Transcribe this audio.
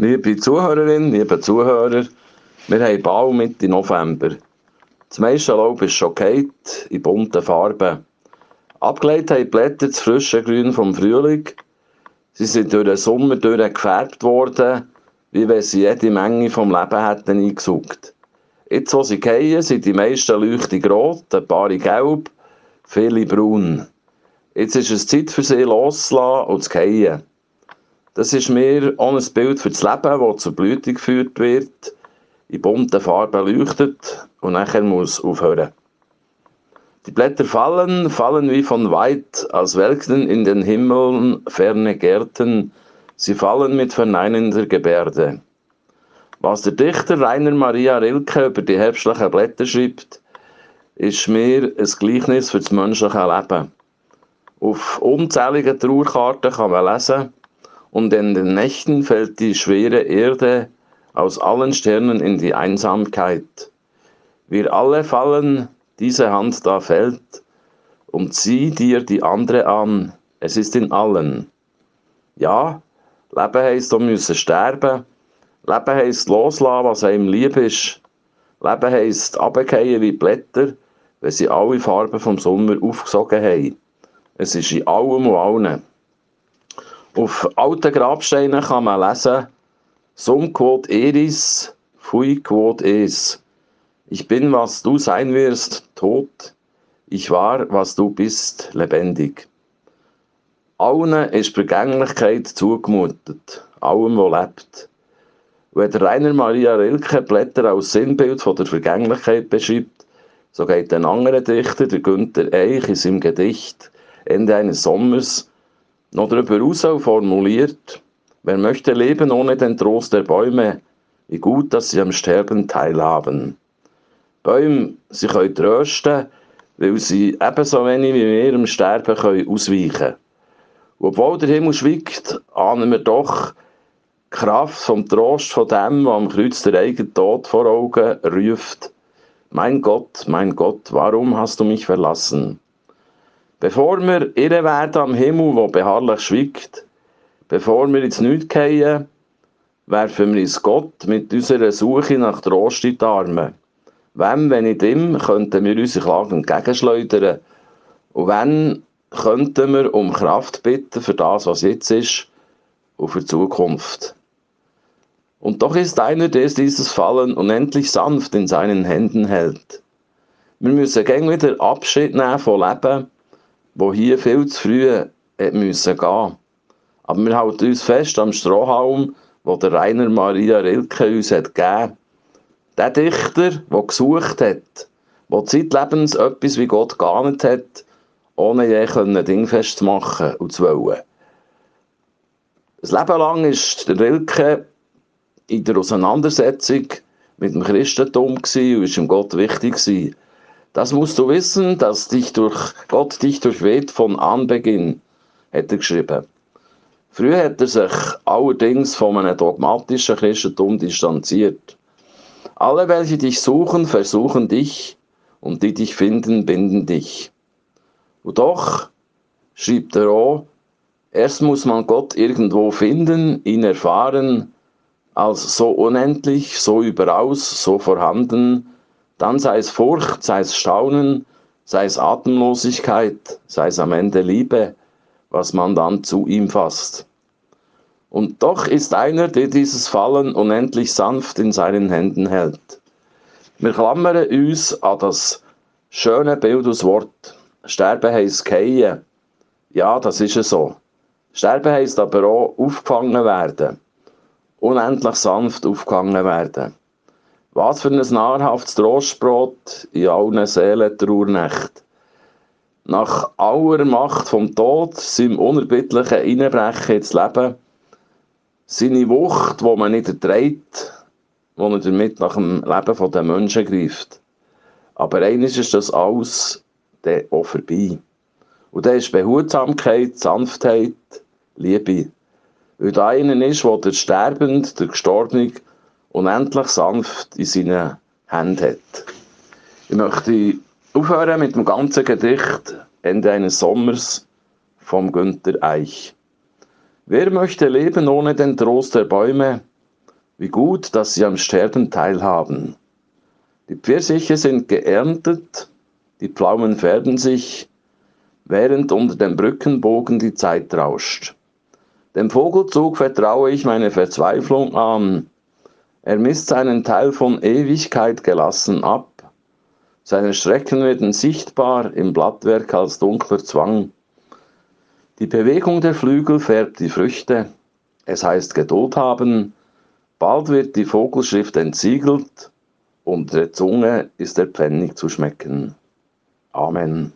Liebe Zuhörerinnen, liebe Zuhörer, wir haben Bau Mitte November. Das meiste Laub ist schon gefällt, in bunten Farben. Abgelegt haben die Blätter das frische Grün vom Frühling. Sie sind durch den Sommer durch gefärbt worden, wie wenn sie jede Menge vom Leben hätten eingesaugt. Jetzt, wo sie gehen, sind die meisten leuchtig rot, ein paar gelb, viele braun. Jetzt ist es Zeit für sie loszulassen und zu gehen. Das ist mir auch ein Bild für das Leben, das zur Blüte geführt wird, in bunten Farben leuchtet und nachher muss aufhören. Die Blätter fallen, fallen wie von weit, als welkten in den Himmeln ferne Gärten, sie fallen mit verneinender Gebärde. Was der Dichter Rainer Maria Rilke über die herbstlichen Blätter schreibt, ist mir ein Gleichnis für das menschliche Leben. Auf unzähligen Trauerkarten kann man lesen, und in den Nächten fällt die schwere Erde aus allen Sternen in die Einsamkeit. Wir alle fallen, diese Hand da fällt, und zieh dir die andere an, es ist in allen. Ja, Leben heisst, wir müssen sterben. Leben heisst loslassen, was einem lieb ist. Leben heisst abgehen wie Blätter, wenn sie alle Farben vom Sommer aufgesogen haben. Es ist in allem und allen. Auf alten Grabsteinen kann man lesen, Sum quod eris, fui quod es. Ich bin, was du sein wirst, tot. Ich war, was du bist, lebendig. Allen ist Vergänglichkeit zugemutet, allem, wo lebt. Wenn Rainer Maria Rilke Blätter als Sinnbild von der Vergänglichkeit beschreibt, so geht ein anderer Dichter, der Günther Eich, in seinem Gedicht Ende eines Sommers noch darüber hinaus formuliert, wer möchte leben ohne den Trost der Bäume, wie gut, dass sie am Sterben teilhaben. Bäume, sie können trösten, weil sie ebenso wenig wie wir im Sterben können ausweichen können. Obwohl der Himmel schweigt, ahnen wir doch Kraft vom Trost von dem, der am Kreuz der eigenen Tod vor Augen ruft. Mein Gott, mein Gott, warum hast du mich verlassen? Bevor wir irre werden am Himmel, wo beharrlich schweigt, bevor wir ins Nichts gehen, werfen wir uns Gott mit unserer Suche nach Trost in die Arme. Wem, wenn nicht ihm, könnten wir unsere Klagen entgegenschleudern. Und wenn, könnten wir um Kraft bitten für das, was jetzt ist und für die Zukunft. Und doch ist einer, der dieses Fallen unendlich sanft in seinen Händen hält. Wir müssen gäng wieder Abschied nehmen von Leben, wo hier viel zu früh müssen gehen. Aber wir halten uns fest am Strohhalm, wo der Rainer Maria Rilke uns hat gegeben. Der Dichter, der gesucht hat, der zeitlebens etwas wie Gott geahnt hat, ohne je ein Ding festzumachen und zu wollen. Ein Leben lang ist der Rilke in der Auseinandersetzung mit dem Christentum und ist ihm Gott wichtig gewesen. Das musst du wissen, dass dich durch Gott dich durchweht von Anbeginn, hat er geschrieben. Früher hat er sich allerdings von einem dogmatischen Christentum distanziert. Alle, welche dich suchen, versuchen dich, und die dich finden, binden dich. Und doch, schreibt er auch, erst muss man Gott irgendwo finden, ihn erfahren, als so unendlich, so überaus, so vorhanden, dann sei es Furcht, sei es Staunen, sei es Atemlosigkeit, sei es am Ende Liebe, was man dann zu ihm fasst. Und doch ist einer, der dieses Fallen unendlich sanft in seinen Händen hält. Wir klammern uns an das schöne Bild aus Wort. Sterben heisst gehen. Ja, das ist es so. Sterben heisst aber auch aufgefangen werden. Unendlich sanft aufgefangen werden. Was für ein nahrhaftes Trostbrot in allen Seelentrauernächten. Nach aller Macht vom Tod, seinem unerbittlichen Einbrechen ins Leben, seine Wucht, wo man nicht erträgt, wo er damit nach dem Leben der Menschen greift. Aber eines ist das alles dann auch vorbei. Und dann ist Behutsamkeit, Sanftheit, Liebe. Weil da einer ist, wo der Sterbende, der Gestorbene, unendlich sanft in seinen Händen hat. Ich möchte aufhören mit dem ganzen Gedicht Ende eines Sommers vom Günther Eich. Wer möchte leben ohne den Trost der Bäume, Wie gut, dass sie am Sterben teilhaben. Die Pfirsiche sind geerntet, die Pflaumen färben sich, während unter dem Brückenbogen die Zeit rauscht. Dem Vogelzug vertraue ich meine Verzweiflung an. Er misst seinen Teil von Ewigkeit gelassen ab. Seine Strecken werden sichtbar im Blattwerk als dunkler Zwang. Die Bewegung der Flügel färbt die Früchte. Es heißt Geduld haben. Bald wird die Vogelschrift entsiegelt. Unter der Zunge ist der Pfennig zu schmecken. Amen.